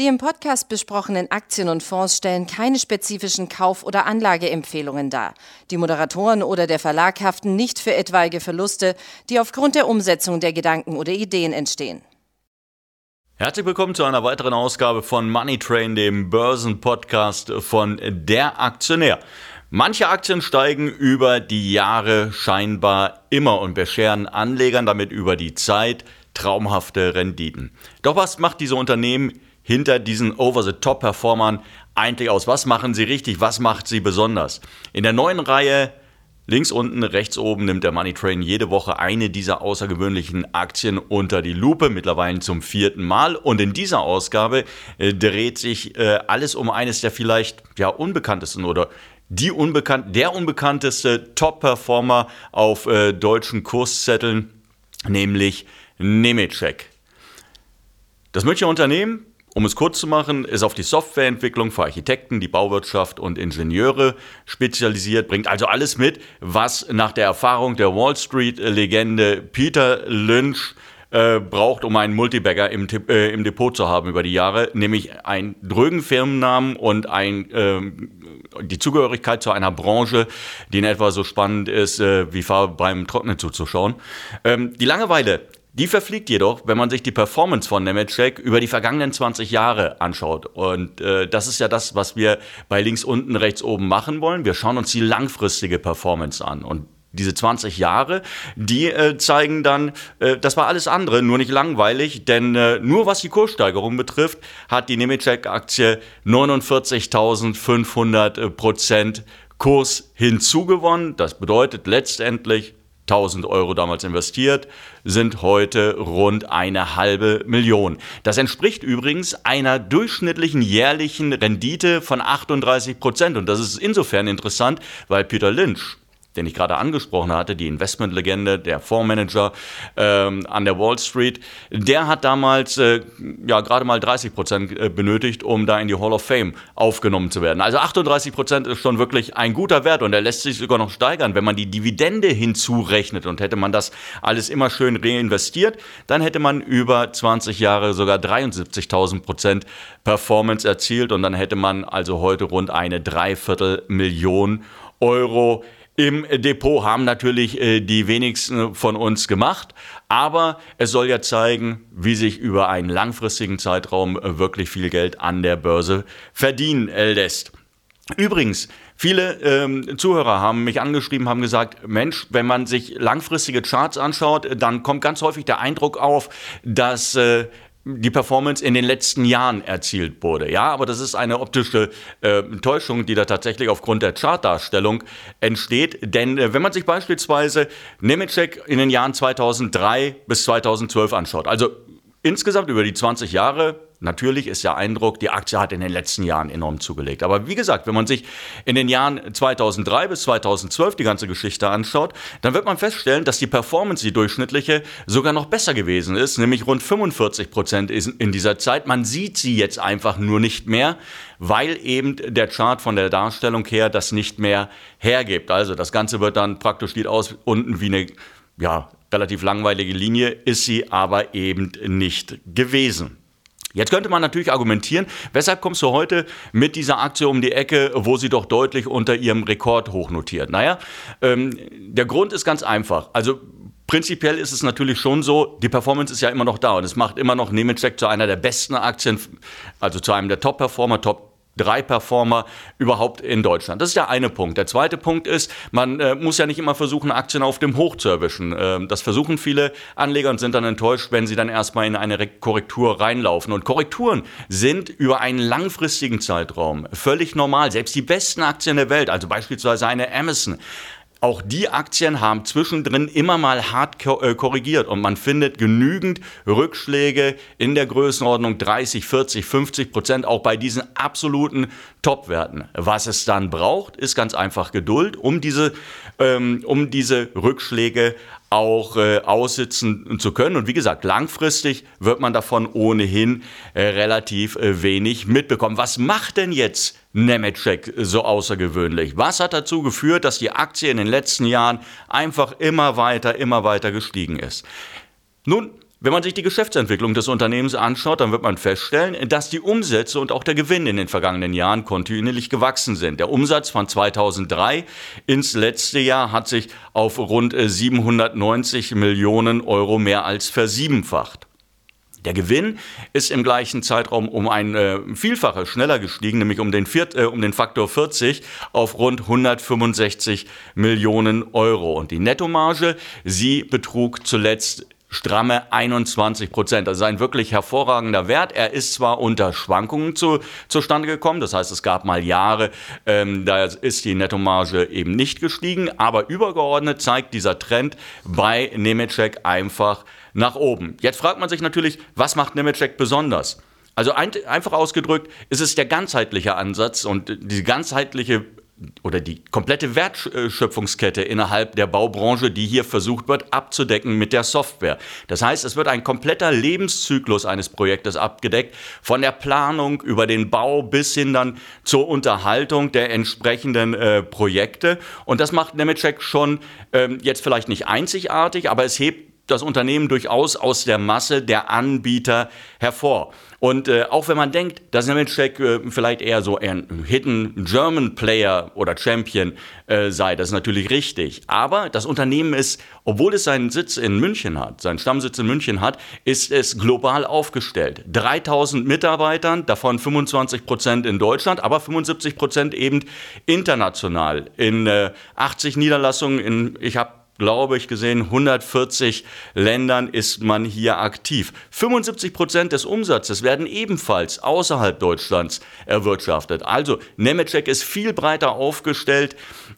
Die im Podcast besprochenen Aktien und Fonds stellen keine spezifischen Kauf- oder Anlageempfehlungen dar. Die Moderatoren oder der Verlag haften nicht für etwaige Verluste, die aufgrund der Umsetzung der Gedanken oder Ideen entstehen. Herzlich willkommen zu einer weiteren Ausgabe von Money Train, dem Börsenpodcast von Der Aktionär. Manche Aktien steigen über die Jahre scheinbar immer und bescheren Anlegern damit über die Zeit traumhafte Renditen. Doch was macht diese Unternehmen hinter diesen Over-the-Top-Performern eigentlich aus? Was machen sie richtig? Was macht sie besonders? In der neuen Reihe Links unten, rechts oben nimmt der Money Train jede Woche eine dieser außergewöhnlichen Aktien unter die Lupe, mittlerweile zum vierten Mal. Und in dieser Ausgabe äh, dreht sich äh, alles um eines der vielleicht ja unbekanntesten oder die unbekannt, der unbekannteste Top-Performer auf äh, deutschen Kurszetteln, nämlich Nemetschek. Das Münchner Unternehmen um es kurz zu machen, ist auf die Softwareentwicklung für Architekten, die Bauwirtschaft und Ingenieure spezialisiert, bringt also alles mit, was nach der Erfahrung der Wall Street-Legende Peter Lynch äh, braucht, um einen Multibagger im, äh, im, Depot zu haben über die Jahre, nämlich einen drögen Firmennamen und ein, äh, die Zugehörigkeit zu einer Branche, die in etwa so spannend ist, äh, wie Farbe beim Trocknen zuzuschauen. Ähm, die Langeweile die verfliegt jedoch, wenn man sich die Performance von Nemetschek über die vergangenen 20 Jahre anschaut. Und äh, das ist ja das, was wir bei links unten, rechts oben machen wollen. Wir schauen uns die langfristige Performance an. Und diese 20 Jahre, die äh, zeigen dann, äh, das war alles andere, nur nicht langweilig, denn äh, nur was die Kurssteigerung betrifft, hat die Nemetschek-Aktie 49.500 Prozent Kurs hinzugewonnen. Das bedeutet letztendlich 1000 Euro damals investiert, sind heute rund eine halbe Million. Das entspricht übrigens einer durchschnittlichen jährlichen Rendite von 38 Prozent. Und das ist insofern interessant, weil Peter Lynch den ich gerade angesprochen hatte, die Investmentlegende, der Fondsmanager ähm, an der Wall Street, der hat damals äh, ja gerade mal 30 Prozent äh, benötigt, um da in die Hall of Fame aufgenommen zu werden. Also 38 Prozent ist schon wirklich ein guter Wert und er lässt sich sogar noch steigern, wenn man die Dividende hinzurechnet und hätte man das alles immer schön reinvestiert, dann hätte man über 20 Jahre sogar 73.000 Prozent Performance erzielt und dann hätte man also heute rund eine Dreiviertel Million Euro im Depot haben natürlich äh, die wenigsten von uns gemacht, aber es soll ja zeigen, wie sich über einen langfristigen Zeitraum äh, wirklich viel Geld an der Börse verdienen lässt. Übrigens, viele ähm, Zuhörer haben mich angeschrieben, haben gesagt, Mensch, wenn man sich langfristige Charts anschaut, dann kommt ganz häufig der Eindruck auf, dass äh, die Performance in den letzten Jahren erzielt wurde. Ja, aber das ist eine optische äh, Täuschung, die da tatsächlich aufgrund der Chartdarstellung entsteht. Denn äh, wenn man sich beispielsweise Nemetschek in den Jahren 2003 bis 2012 anschaut, also insgesamt über die 20 Jahre Natürlich ist der Eindruck, die Aktie hat in den letzten Jahren enorm zugelegt. Aber wie gesagt, wenn man sich in den Jahren 2003 bis 2012 die ganze Geschichte anschaut, dann wird man feststellen, dass die Performance, die durchschnittliche, sogar noch besser gewesen ist, nämlich rund 45 Prozent in dieser Zeit. Man sieht sie jetzt einfach nur nicht mehr, weil eben der Chart von der Darstellung her das nicht mehr hergibt. Also das Ganze wird dann praktisch geht aus unten wie eine ja, relativ langweilige Linie, ist sie aber eben nicht gewesen. Jetzt könnte man natürlich argumentieren, weshalb kommst du heute mit dieser Aktie um die Ecke, wo sie doch deutlich unter ihrem Rekord hochnotiert? Naja, ähm, der Grund ist ganz einfach. Also prinzipiell ist es natürlich schon so, die Performance ist ja immer noch da und es macht immer noch Nemetschek zu einer der besten Aktien, also zu einem der Top-Performer, Top drei Performer überhaupt in Deutschland. Das ist der eine Punkt. Der zweite Punkt ist, man äh, muss ja nicht immer versuchen, Aktien auf dem Hoch zu erwischen. Ähm, das versuchen viele Anleger und sind dann enttäuscht, wenn sie dann erstmal in eine Korrektur reinlaufen. Und Korrekturen sind über einen langfristigen Zeitraum völlig normal. Selbst die besten Aktien der Welt, also beispielsweise eine Amazon, auch die Aktien haben zwischendrin immer mal hart äh, korrigiert und man findet genügend Rückschläge in der Größenordnung 30, 40, 50 Prozent, auch bei diesen absoluten Topwerten. Was es dann braucht, ist ganz einfach Geduld, um diese, ähm, um diese Rückschläge auch äh, aussitzen zu können. Und wie gesagt, langfristig wird man davon ohnehin äh, relativ äh, wenig mitbekommen. Was macht denn jetzt Nemetschek so außergewöhnlich? Was hat dazu geführt, dass die Aktie in den letzten Jahren einfach immer weiter, immer weiter gestiegen ist? Nun, Wenn man sich die Geschäftsentwicklung des Unternehmens anschaut, dann wird man feststellen, dass die Umsätze und auch der Gewinn in den vergangenen Jahren kontinuierlich gewachsen sind. Der Umsatz von 2003 ins letzte Jahr hat sich auf rund 790 Millionen Euro mehr als versiebenfacht. Der Gewinn ist im gleichen Zeitraum um ein äh, Vielfaches schneller gestiegen, nämlich um den, Viert, äh, um den Faktor 40 auf rund 165 Millionen Euro. Und die Nettomarge, sie betrug zuletzt stramme 21 Prozent. Das ist ein wirklich hervorragender Wert. Er ist zwar unter Schwankungen zu, zustande gekommen, das heißt, es gab mal Jahre, ähm, da ist die Nettomarge eben nicht gestiegen, aber übergeordnet zeigt dieser Trend bei Nemetschek einfach nach oben. Jetzt fragt man sich natürlich, was macht Nemetschek besonders? Also ein, einfach ausgedrückt ist es der ganzheitliche Ansatz und die ganzheitliche oder die komplette Wertschöpfungskette innerhalb der Baubranche, die hier versucht wird abzudecken mit der Software. Das heißt, es wird ein kompletter Lebenszyklus eines Projektes abgedeckt, von der Planung über den Bau bis hin dann zur Unterhaltung der entsprechenden äh, Projekte. Und das macht Nemetschek schon ähm, jetzt vielleicht nicht einzigartig, aber es hebt das Unternehmen durchaus aus der Masse der Anbieter hervor. Und äh, auch wenn man denkt, dass Nemetschek äh, vielleicht eher so ein Hidden German Player oder Champion äh, sei, das ist natürlich richtig. Aber das Unternehmen ist, obwohl es seinen Sitz in München hat, seinen Stammsitz in München hat, ist es global aufgestellt. 3000 Mitarbeitern, davon 25 Prozent in Deutschland, aber 75 Prozent eben international. In 80 äh, Niederlassungen, in, ich habe glaube ich, gesehen, 140 Ländern ist man hier aktiv. 75 Prozent des Umsatzes werden ebenfalls außerhalb Deutschlands erwirtschaftet. Also Nemetschek ist viel breiter aufgestellt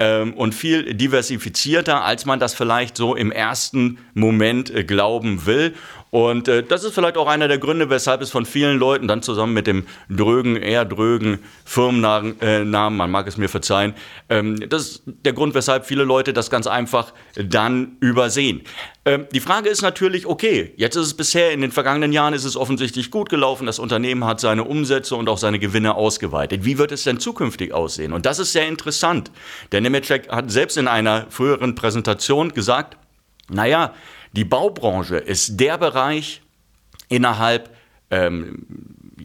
ähm, und viel diversifizierter, als man das vielleicht so im ersten Moment äh, glauben will. Und äh, das ist vielleicht auch einer der Gründe, weshalb es von vielen Leuten dann zusammen mit dem drögen, eher drögen Firmennamen, äh, man mag es mir verzeihen, ähm, das ist der Grund, weshalb viele Leute das ganz einfach dann übersehen. Ähm, die Frage ist natürlich, okay, jetzt ist es bisher, in den vergangenen Jahren ist es offensichtlich gut gelaufen, das Unternehmen hat seine Umsätze und auch seine Gewinne ausgeweitet. Wie wird es denn zukünftig aussehen? Und das ist sehr interessant. Der Nemetschek hat selbst in einer früheren Präsentation gesagt, naja, die Baubranche ist der Bereich innerhalb ähm,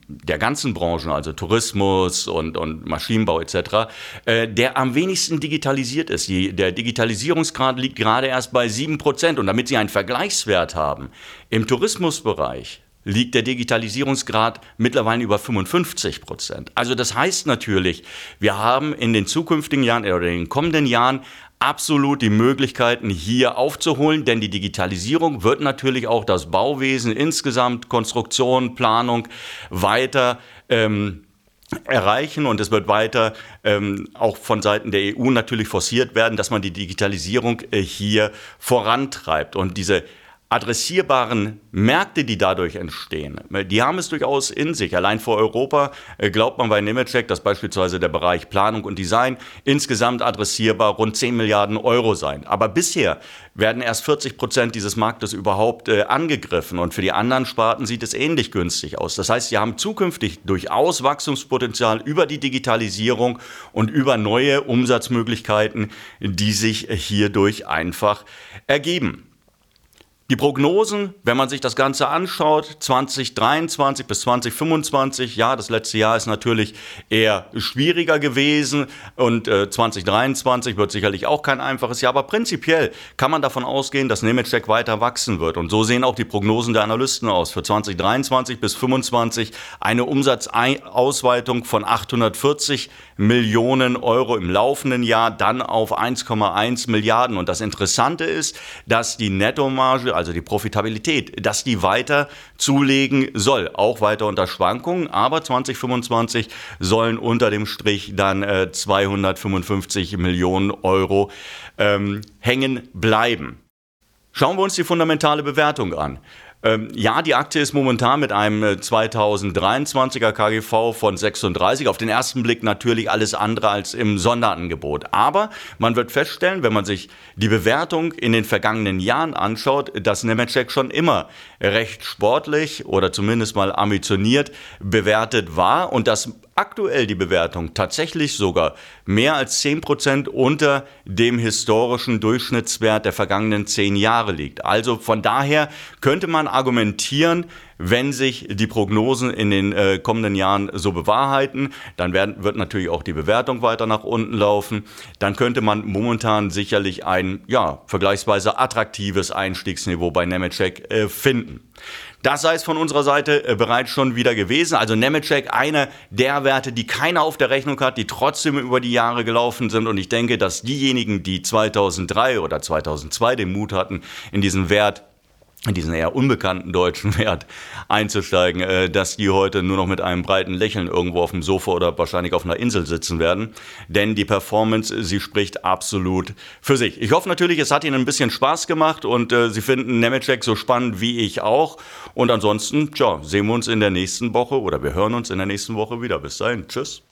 der ganzen Branchen, also Tourismus und, und Maschinenbau etc., äh, der am wenigsten digitalisiert ist. Die, der Digitalisierungsgrad liegt gerade erst bei 7%. Und damit Sie einen Vergleichswert haben, im Tourismusbereich liegt der Digitalisierungsgrad mittlerweile über 55 Prozent. Also das heißt natürlich, wir haben in den zukünftigen Jahren oder in den kommenden Jahren absolut die Möglichkeiten hier aufzuholen, denn die Digitalisierung wird natürlich auch das Bauwesen insgesamt, Konstruktion, Planung weiter ähm, erreichen und es wird weiter ähm, auch von Seiten der EU natürlich forciert werden, dass man die Digitalisierung äh, hier vorantreibt und diese adressierbaren Märkte, die dadurch entstehen, die haben es durchaus in sich. Allein vor Europa äh, glaubt man bei Nemetschek, dass beispielsweise der Bereich Planung und Design insgesamt adressierbar rund 10 Milliarden Euro sein. Aber bisher werden erst 40 Prozent dieses Marktes überhaupt äh, angegriffen und für die anderen Sparten sieht es ähnlich günstig aus. Das heißt, sie haben zukünftig durchaus Wachstumspotenzial über die Digitalisierung und über neue Umsatzmöglichkeiten, die sich hierdurch einfach ergeben. Die Prognosen, wenn man sich das Ganze anschaut, 2023 bis 2025, ja, das letzte Jahr ist natürlich eher schwieriger gewesen und äh, 2023 wird sicherlich auch kein einfaches Jahr, aber prinzipiell kann man davon ausgehen, dass Nemetschek weiter wachsen wird und so sehen auch die Prognosen der Analysten aus. Für 2023 bis 2025 eine Umsatzausweitung von 840 Millionen Euro im laufenden Jahr, dann auf 1,1 Milliarden und das Interessante ist, dass die Nettomarge, also die Profitabilität, dass die weiter zulegen soll, auch weiter unter Schwankungen, aber 2025 sollen unter dem Strich dann äh, 255 Millionen Euro ähm, hängen bleiben. Schauen wir uns die fundamentale Bewertung an. Ähm, ja, die Aktie ist momentan mit einem 2023er äh, KGV von 36. Auf den ersten Blick natürlich alles andere als im Sonderangebot. Aber man wird feststellen, wenn man sich die Bewertung in den vergangenen Jahren anschaut, dass Nemetschek schon immer recht sportlich oder zumindest mal ambitioniert bewertet war und das aktuell die Bewertung tatsächlich sogar mehr als 10% unter dem historischen Durchschnittswert der vergangenen zehn Jahre liegt. Also von daher könnte man argumentieren, wenn sich die Prognosen in den äh, kommenden Jahren so bewahrheiten, dann werden, wird natürlich auch die Bewertung weiter nach unten laufen. Dann könnte man momentan sicherlich ein ja, vergleichsweise attraktives Einstiegsniveau bei Nemetschek äh, finden. Das sei es von unserer Seite äh, bereits schon wieder gewesen. Also Nemetschek, einer der Werte, die keiner auf der Rechnung hat, die trotzdem über die Jahre gelaufen sind. Und ich denke, dass diejenigen, die 2003 oder 2002 den Mut hatten, in diesen Wert in diesen eher unbekannten deutschen Wert einzusteigen, äh, dass die heute nur noch mit einem breiten Lächeln irgendwo auf dem Sofa oder wahrscheinlich auf einer Insel sitzen werden. Denn die Performance, sie spricht absolut für sich. Ich hoffe natürlich, es hat Ihnen ein bisschen Spaß gemacht und äh, Sie finden Nemetschek so spannend wie ich auch. Und ansonsten, tja, sehen wir uns in der nächsten Woche oder wir hören uns in der nächsten Woche wieder. Bis dahin, tschüss.